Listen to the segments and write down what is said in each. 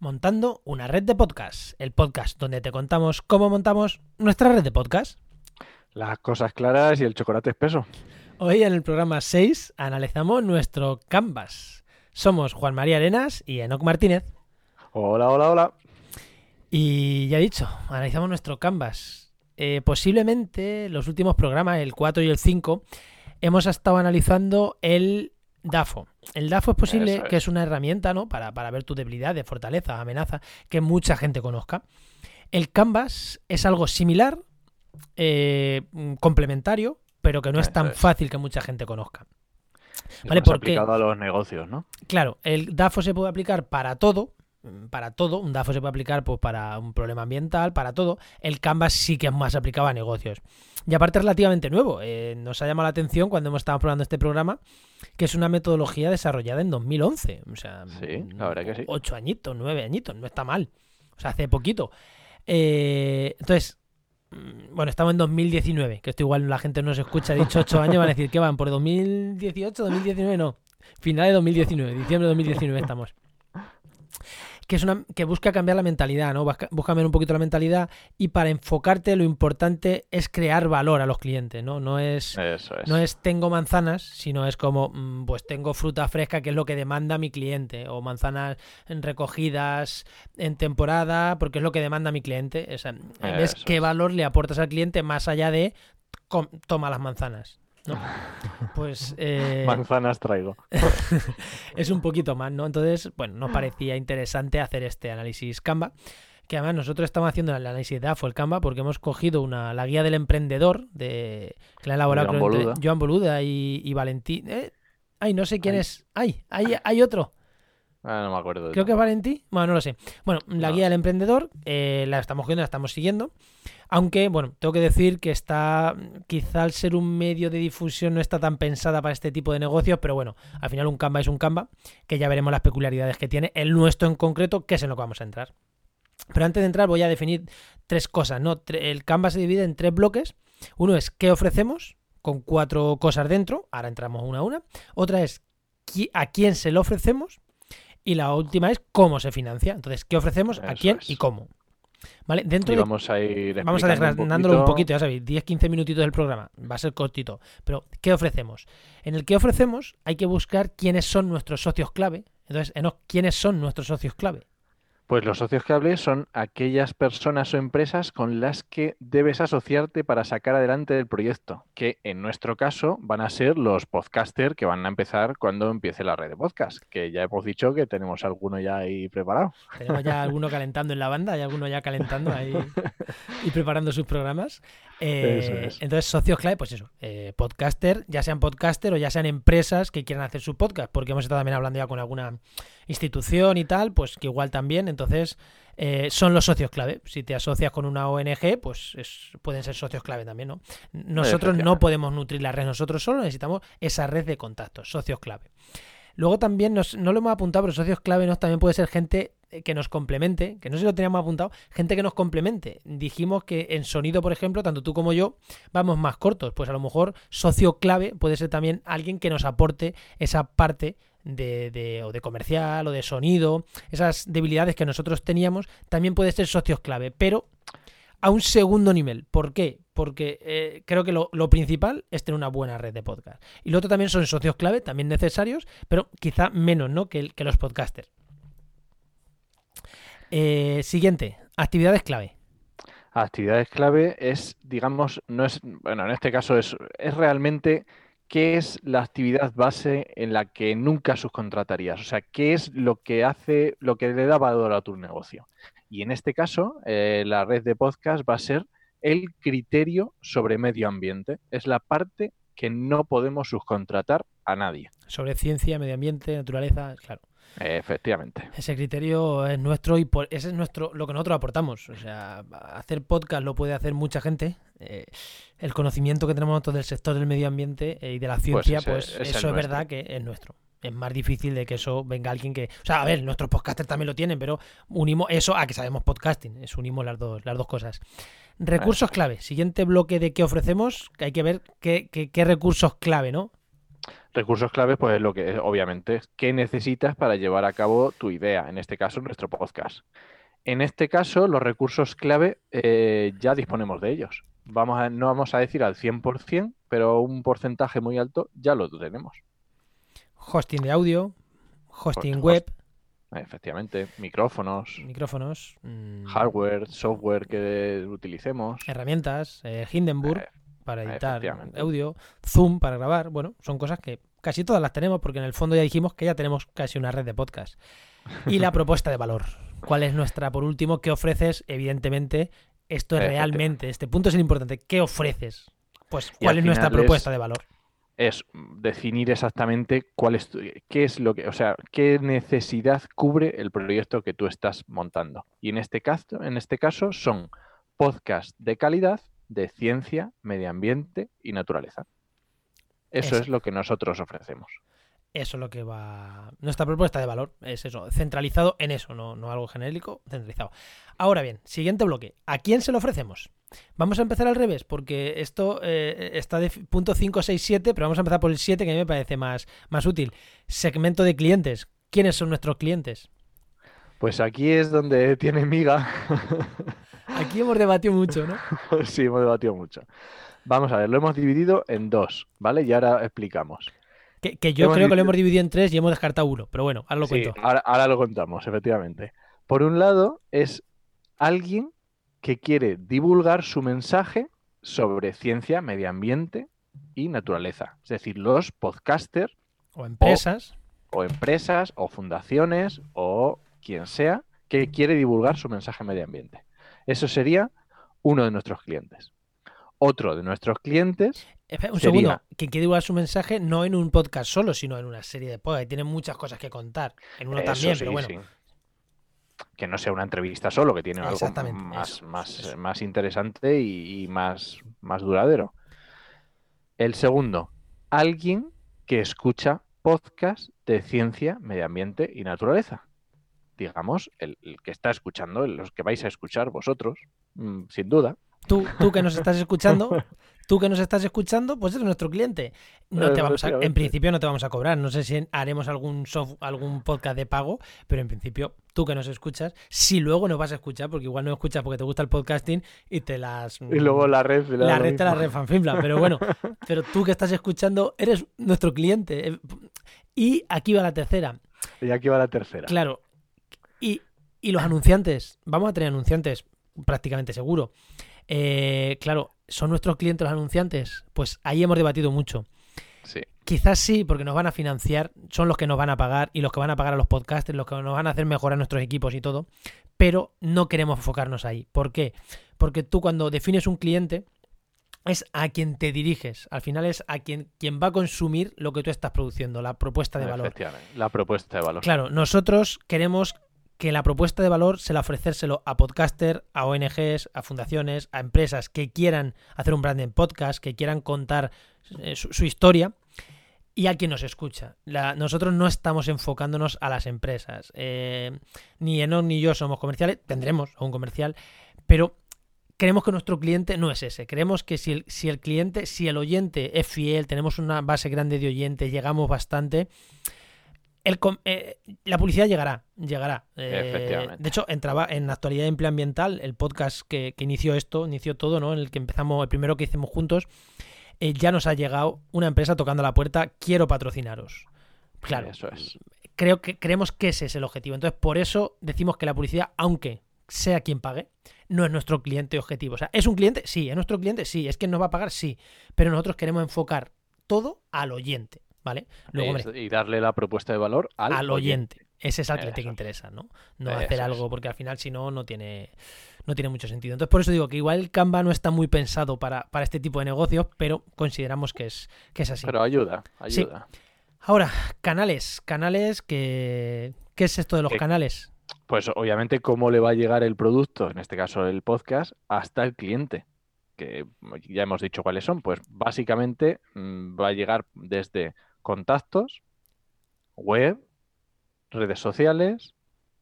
Montando una red de podcast, el podcast donde te contamos cómo montamos nuestra red de podcast. Las cosas claras y el chocolate espeso. Hoy en el programa 6 analizamos nuestro Canvas. Somos Juan María Arenas y Enoc Martínez. Hola, hola, hola. Y ya he dicho, analizamos nuestro Canvas. Eh, posiblemente los últimos programas, el 4 y el 5, hemos estado analizando el DAFO. El DAFO es posible es. que es una herramienta, ¿no? Para, para ver tus debilidades, fortalezas, amenazas, que mucha gente conozca. El Canvas es algo similar, eh, complementario, pero que no es tan es. fácil que mucha gente conozca. Es Vale, más ¿por qué? aplicado a los negocios, ¿no? Claro, el DAFO se puede aplicar para todo. Mm, Para todo, un DAFO se puede aplicar pues, para un problema ambiental, para todo. El Canvas sí que es más aplicado a negocios. Y aparte es relativamente nuevo. eh, nos ha llamado la atención cuando hemos estado probando este programa, que es una metodología desarrollada en 2011. O sea, Sí, la verdad que sí. Ocho añitos, nueve añitos, no está mal. O sea, hace poquito. Eh, entonces, mm, bueno, estamos en 2019, que esto igual la gente no se escucha, ha dicho ocho años, van a decir que van por 2018, 2019, no. Final de 2019, diciembre de 2019 estamos. Que es una que busca cambiar la mentalidad, ¿no? Busca, busca cambiar un poquito la mentalidad y para enfocarte lo importante es crear valor a los clientes, ¿no? No es Eso es. no es tengo manzanas, sino es como, mm, pues tengo fruta fresca, que es lo que demanda mi cliente, o manzanas recogidas en temporada, porque es lo que demanda mi cliente. O sea, ves qué valor le aportas al cliente más allá de toma las manzanas. ¿No? Pues eh, Manzanas traigo. es un poquito más, ¿no? Entonces, bueno, nos parecía interesante hacer este análisis Canva. Que además nosotros estamos haciendo el análisis de AFO, el Canva, porque hemos cogido una, la guía del emprendedor de, que la ha elaborado Joan Boluda. Joan Boluda y, y Valentín. ¿eh? Ay, no sé quién Ay. es. Ay, hay, hay otro. Ah, no me acuerdo. Creo que es todo. Valentín. Bueno, no lo sé. Bueno, la No guía del emprendedor eh, la estamos cogiendo, la estamos siguiendo. Aunque, bueno, tengo que decir que está, quizá al ser un medio de difusión no está tan pensada para este tipo de negocios, pero bueno, al final un Canva es un Canva, que ya veremos las peculiaridades que tiene. El nuestro en concreto, que es en lo que vamos a entrar. Pero antes de entrar voy a definir tres cosas, ¿no? El Canva se divide en tres bloques. Uno es qué ofrecemos, con cuatro cosas dentro. Ahora entramos una a una. Otra es a quién se lo ofrecemos. Y la última es cómo se financia. Entonces, ¿qué ofrecemos, a quién es. y cómo? ¿Vale? Dentro Y de vamos a ir Vamos a desgranándolo un poquito, ya sabéis, 10-15 minutitos del programa, va a ser cortito. Pero, ¿qué ofrecemos? En el que ofrecemos hay que buscar quiénes son nuestros socios clave. Entonces, Enoch, ¿quiénes son nuestros socios clave? Pues los socios que hablé son aquellas personas o empresas con las que debes asociarte para sacar adelante el proyecto, que en nuestro caso van a ser los podcasters que van a empezar cuando empiece la red de podcast, que ya hemos dicho que tenemos alguno ya ahí preparado. Tenemos ya alguno calentando en la banda, hay alguno ya calentando ahí y preparando sus programas. Eh, es. Entonces, socios clave, pues eso, eh, podcaster, ya sean podcaster o ya sean empresas que quieran hacer su podcast, porque hemos estado también hablando ya con alguna institución y tal, pues que igual también, entonces eh, son los socios clave. Si te asocias con una ONG, pues es- pueden ser socios clave también, ¿no? Nosotros no podemos nutrir la red, nosotros solo necesitamos esa red de contactos, socios clave. Luego también, nos- no lo hemos apuntado, pero socios clave nos también puede ser gente eh, que nos complemente, que no sé si lo teníamos apuntado, gente que nos complemente. Dijimos que en sonido, por ejemplo, tanto tú como yo vamos más cortos, pues a lo mejor socio clave puede ser también alguien que nos aporte esa parte de, de- o de comercial o de sonido, esas debilidades que nosotros teníamos, también puede ser socios clave, pero a un segundo nivel. ¿Por qué? Porque eh, creo que lo, lo principal es tener una buena red de podcast. Y lo otro también son socios clave, también necesarios, pero quizá menos ¿no? que, que los podcasters. Eh, siguiente, actividades clave. Actividades clave es, digamos, no es, bueno, en este caso es, es realmente qué es la actividad base en la que nunca subcontratarías. O sea, qué es lo que hace, lo que le da valor a tu negocio. Y en este caso, eh, la red de podcast va a ser el criterio sobre medio ambiente. Es la parte que no podemos subcontratar a nadie. Sobre ciencia, medio ambiente, naturaleza, claro. Efectivamente. Ese criterio es nuestro y por, ese es nuestro lo que nosotros aportamos. O sea, hacer podcast lo puede hacer mucha gente. Eh, el conocimiento que tenemos nosotros del sector del medio ambiente eh, y de la ciencia, ese- pues, ese es eso es verdad que es nuestro. Es más difícil de que eso venga alguien que. O sea, a ver, nuestros podcasters también lo tienen, pero unimos eso a que sabemos podcasting. Es unimos las dos, las dos cosas. Recursos clave. Siguiente bloque de qué ofrecemos, hay que ver qué, qué- qué recursos clave, ¿no? Recursos claves, pues lo que obviamente, ¿qué necesitas para llevar a cabo tu idea? En este caso, nuestro podcast. En este caso, los recursos clave eh, ya disponemos de ellos. Vamos a, no vamos a decir al 100%, pero un porcentaje muy alto ya lo tenemos. Hosting de audio, hosting web. Efectivamente, micrófonos. Micrófonos. Mm, hardware, software que utilicemos. Herramientas, eh, Hindenburg. Eh, para editar audio, Zoom para grabar. Bueno, son cosas que casi todas las tenemos porque en el fondo ya dijimos que ya tenemos casi una red de podcast. Y la propuesta de valor. ¿Cuál es nuestra, por último, qué ofreces? Evidentemente, esto es realmente, este punto es el importante. ¿Qué ofreces? Pues, ¿cuál es nuestra propuesta de valor? Es definir exactamente cuál es, qué es lo que, o sea, qué necesidad cubre el proyecto que tú estás montando. Y en este caso, en este caso son podcasts de calidad de ciencia, medio ambiente y naturaleza. Eso, es lo que nosotros ofrecemos. Eso es lo que va. Nuestra propuesta de valor es eso, centralizado en eso, no, no algo genérico, centralizado. Ahora bien, siguiente bloque. ¿A quién se lo ofrecemos? Vamos a empezar al revés, porque esto eh, está de punto 5, 6, 7, pero vamos a empezar por el 7, que a mí me parece más, más útil. Segmento de clientes. ¿Quiénes son nuestros clientes? Pues aquí es donde tiene miga. Aquí hemos debatido mucho, ¿no? sí, hemos debatido mucho. Vamos a ver, lo hemos dividido en dos, ¿vale? Y ahora explicamos. Que, yo creo que lo hemos dividido en tres y hemos descartado uno, pero bueno, ahora lo cuento. Ahora, ahora lo contamos, efectivamente. Por un lado, es alguien que quiere divulgar su mensaje sobre ciencia, medio ambiente y naturaleza. Es decir, los podcasters. O empresas. O, empresas, o fundaciones, o quien sea, que quiere divulgar su mensaje medio ambiente. Eso sería uno de nuestros clientes. Otro de nuestros clientes. un segundo, que quiere divulgar su mensaje no en un podcast solo, sino en una serie de podcasts. Tiene muchas cosas que contar. En uno también, pero bueno. Que no sea una entrevista solo, que tiene algo más, más, más interesante y, más, más duradero. El segundo, alguien que escucha podcast de ciencia, medio ambiente y naturaleza digamos, el, que está escuchando, los que vais a escuchar vosotros, mm, sin duda. Tú, tú que nos estás escuchando, tú que nos estás escuchando, pues eres nuestro cliente. No te vamos a, en principio no te vamos a cobrar. No sé si haremos algún algún podcast de pago, pero en principio tú que nos escuchas, si luego nos vas a escuchar, porque igual no escuchas porque te gusta el podcasting y te las y luego la red la, red te la red fanfinfla, pero bueno, pero tú que estás escuchando eres nuestro cliente. Y aquí va la tercera. Y aquí va la tercera. Claro, y, los anunciantes, vamos a tener anunciantes prácticamente seguro. Eh, claro, ¿son nuestros clientes los anunciantes? Pues ahí hemos debatido mucho. Sí. Quizás sí, porque nos van a financiar, son los que nos van a pagar y los que van a pagar a los podcasters, los que nos van a hacer mejorar nuestros equipos y todo, pero no queremos enfocarnos ahí. ¿Por qué? Porque tú cuando defines un cliente es a quien te diriges, al final es a quien, quien va a consumir lo que tú estás produciendo, la propuesta de valor. la propuesta de valor. Claro, nosotros queremos que la propuesta de valor se la ofrecérselo a podcaster, a ONGs, a fundaciones, a empresas que quieran hacer un branding podcast, que quieran contar eh, su, historia y a quien nos escucha. nosotros no estamos enfocándonos a las empresas. Eh, ni Enon ni yo somos comerciales, tendremos un comercial, pero creemos que nuestro cliente no es ese. Creemos que si el, si el cliente, si el oyente es fiel, tenemos una base grande de oyentes, llegamos bastante eh, la publicidad llegará, llegará. Eh, de hecho, entraba en Actualidad de Empleo Ambiental, el podcast que, inició esto, inició todo, ¿no? En el que empezamos, el primero que hicimos juntos, eh, ya nos ha llegado una empresa tocando la puerta, quiero patrocinaros. Claro, eso es. Creo que creemos que ese es el objetivo. Entonces, por eso decimos que la publicidad, aunque sea quien pague, no es nuestro cliente objetivo. O sea, ¿es un cliente? Sí, es nuestro cliente, sí, es quien nos va a pagar, sí. Pero nosotros queremos enfocar todo al oyente. ¿Vale? y darle la propuesta de valor al, oyente. Ese es al cliente que interesa, ¿no? No hacer algo, porque al final si no, no tiene, no tiene mucho sentido. Entonces, por eso digo que igual Canva no está muy pensado para, este tipo de negocios, pero consideramos que es, que es así. Pero ayuda, ayuda. Ahora, canales. Canales que... ¿Qué es esto de los canales? Pues obviamente cómo le va a llegar el producto, en este caso el podcast, hasta el cliente que ya hemos dicho cuáles son, pues básicamente mm, va a llegar desde contactos, web, redes sociales,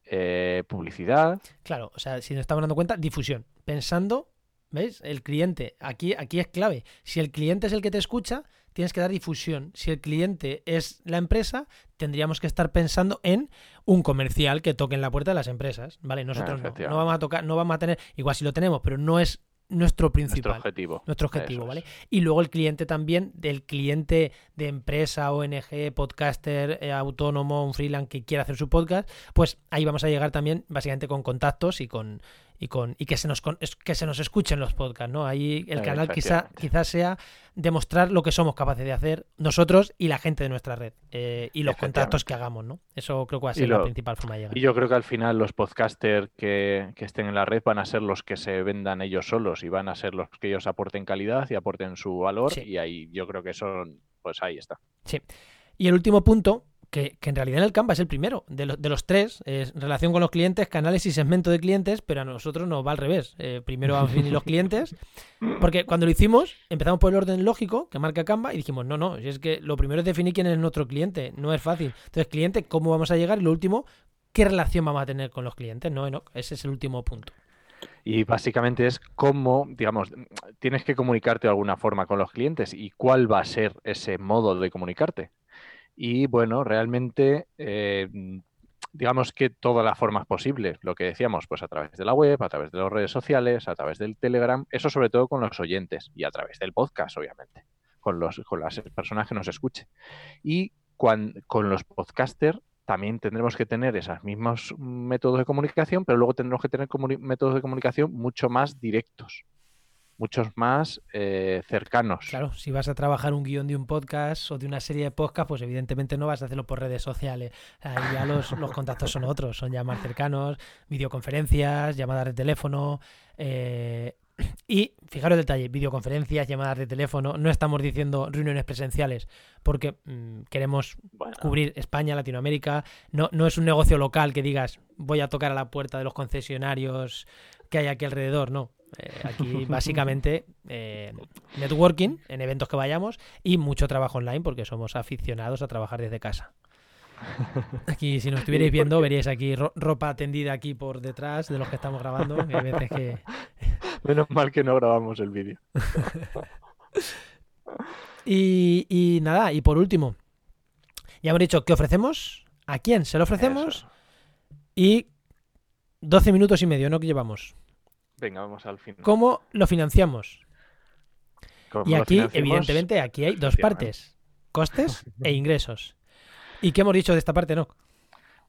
eh, publicidad. Claro, o sea, si nos estamos dando cuenta, difusión. Pensando, ¿ves? El cliente, aquí, aquí es clave. Si el cliente es el que te escucha, tienes que dar difusión. Si el cliente es la empresa, tendríamos que estar pensando en un comercial que toque en la puerta de las empresas, ¿vale? Nosotros no, no vamos a tocar, no vamos a tener, igual si lo tenemos, pero no es nuestro principal. Nuestro objetivo. Nuestro objetivo, ¿vale? Y luego el cliente también, del cliente de empresa, ONG, podcaster, eh, autónomo, un freelance que quiera hacer su podcast, pues ahí vamos a llegar también básicamente con contactos y con, y con y que se nos que se nos escuchen los podcasts, ¿no? Ahí el canal quizá quizás sea demostrar lo que somos capaces de hacer nosotros y la gente de nuestra red eh, y los contactos que hagamos, ¿no? Eso creo que va a ser la principal forma de llegar. Y yo creo que al final los podcasters que, que, estén en la red van a ser los que se vendan ellos solos y van a ser los que ellos aporten calidad y aporten su valor y ahí yo creo que eso pues ahí está. Sí. Y el último punto que, en realidad en el Canva es el primero de, de, los tres, es relación con los clientes, canales y segmento de clientes, pero a nosotros nos va al revés. Eh, primero vamos a definir los clientes, porque cuando lo hicimos empezamos por el orden lógico que marca Canva y dijimos, no, no, si es que lo primero es definir quién es nuestro cliente, no es fácil. Entonces, cliente, ¿cómo vamos a llegar? Y lo último, ¿qué relación vamos a tener con los clientes? No, no, ese es el último punto. Y básicamente es cómo, digamos, tienes que comunicarte de alguna forma con los clientes y cuál va a ser ese modo de comunicarte. Y bueno, realmente, eh, digamos que todas las formas posibles, lo que decíamos, pues a través de la web, a través de las redes sociales, a través del Telegram, eso sobre todo con los oyentes y a través del podcast, obviamente, con, los, con las personas que nos escuchen. Y con los podcasters también tendremos que tener esos mismos métodos de comunicación, pero luego tendremos que tener métodos de comunicación mucho más directos muchos más eh, cercanos. Claro, si vas a trabajar un guion de un podcast o de una serie de podcast, pues evidentemente no vas a hacerlo por redes sociales. Ahí ya los, contactos son otros, son ya más cercanos, videoconferencias, llamadas de teléfono. Eh, y fijaros el detalle, videoconferencias, llamadas de teléfono, no estamos diciendo reuniones presenciales porque mm, queremos cubrir España, Latinoamérica, no, no es un negocio local que digas voy a tocar a la puerta de los concesionarios que hay aquí alrededor, no. Eh, aquí básicamente eh, networking en eventos que vayamos y mucho trabajo online porque somos aficionados a trabajar desde casa. Aquí, si nos estuvierais viendo, veríais aquí ropa tendida aquí por detrás de los que estamos grabando. hay veces que... Menos mal que no grabamos el vídeo. y, nada, y por último, ya hemos dicho qué ofrecemos, a quién se lo ofrecemos y 12 minutos y medio, ¿no? Que llevamos. Venga, vamos al fin. ¿Cómo lo financiamos? y aquí, evidentemente, aquí hay dos partes: costes e ingresos. ¿Y qué hemos dicho de esta parte, no?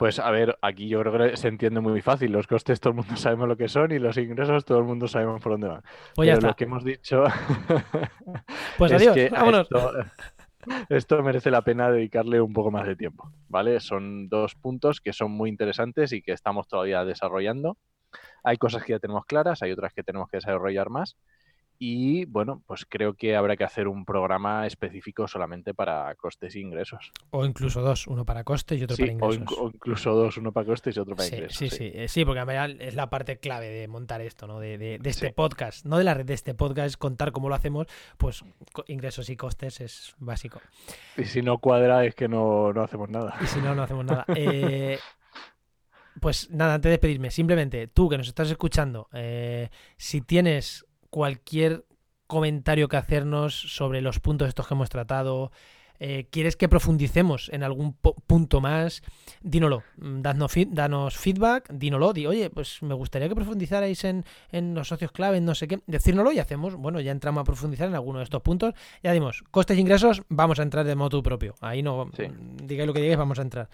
Pues a ver, aquí yo creo que se entiende muy fácil. Los costes todo el mundo sabemos lo que son y los ingresos todo el mundo sabemos por dónde van. Pues ya Pero lo que hemos dicho. pues adiós, vámonos. esto, merece la pena dedicarle un poco más de tiempo, ¿vale? Son dos puntos que son muy interesantes y que estamos todavía desarrollando. Hay cosas que ya tenemos claras, hay otras que tenemos que desarrollar más. Y bueno, pues creo que habrá que hacer un programa específico solamente para costes e ingresos. O incluso dos, uno para costes y otro para ingresos. O, incluso dos, uno para costes y otro para ingresos. Sí, sí, sí, sí, porque es la parte clave de montar esto, ¿no? De, de, este podcast, no de la red de este podcast, es contar cómo lo hacemos, pues ingresos y costes es básico. Y si no cuadra es que no, no hacemos nada. Y si no, no hacemos nada. Eh, pues nada, antes de despedirme, simplemente tú que nos estás escuchando, eh, si tienes cualquier comentario que hacernos sobre los puntos estos que hemos tratado, eh, ¿Quieres que profundicemos en algún punto más? Dínoslo, mm, danos, danos feedback, dínoslo, di, oye, pues me gustaría que profundizarais en, los socios clave, en no sé qué, decírnoslo y hacemos, bueno, ya entramos a profundizar en alguno de estos puntos. Ya dimos, costes e ingresos, vamos a entrar de modo propio. Ahí no, mm, digáis lo que digáis, vamos a entrar.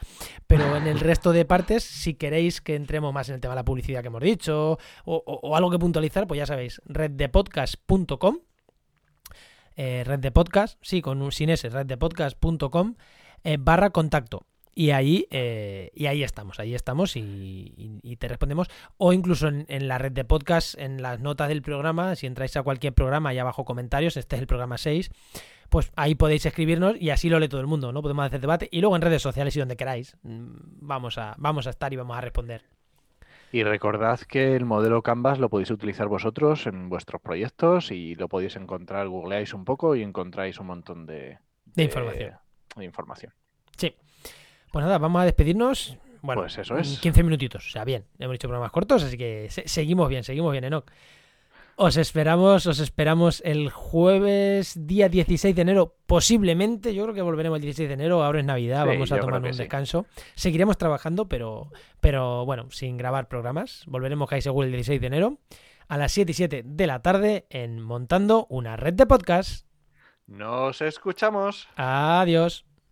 Pero en el resto de partes, si queréis que entremos más en el tema de la publicidad que hemos dicho o, o algo que puntualizar, pues ya sabéis, reddepodcast.com eh, red de podcast, sí, con un sin ese, reddepodcast.com eh, barra contacto. Y ahí, eh, y ahí estamos, ahí estamos y, te respondemos. O incluso en, la red de podcast, en las notas del programa, si entráis a cualquier programa y abajo comentarios, este es el programa 6, pues ahí podéis escribirnos y así lo lee todo el mundo, ¿no? Podemos hacer debate y luego en redes sociales y donde queráis. Mm, vamos a, vamos a estar y vamos a responder. Y recordad que el modelo Canvas lo podéis utilizar vosotros en vuestros proyectos y lo podéis encontrar, googleáis un poco y encontráis un montón de, información. De información. Sí. Pues nada, vamos a despedirnos. Bueno, pues eso es. 15 minutitos. O sea, bien. Hemos hecho programas cortos, así que seguimos bien, seguimos bien, Enoch. Os esperamos, os esperamos el jueves día 16 de enero, posiblemente. Yo creo que volveremos el 16 de enero. Ahora es Navidad, Sí, vamos a tomar un sí. descanso. Seguiremos trabajando, pero, pero bueno, sin grabar programas. Volveremos casi seguro el 16 de enero a las 7 y 7 de la tarde en Montando una red de podcast. Nos escuchamos. Adiós.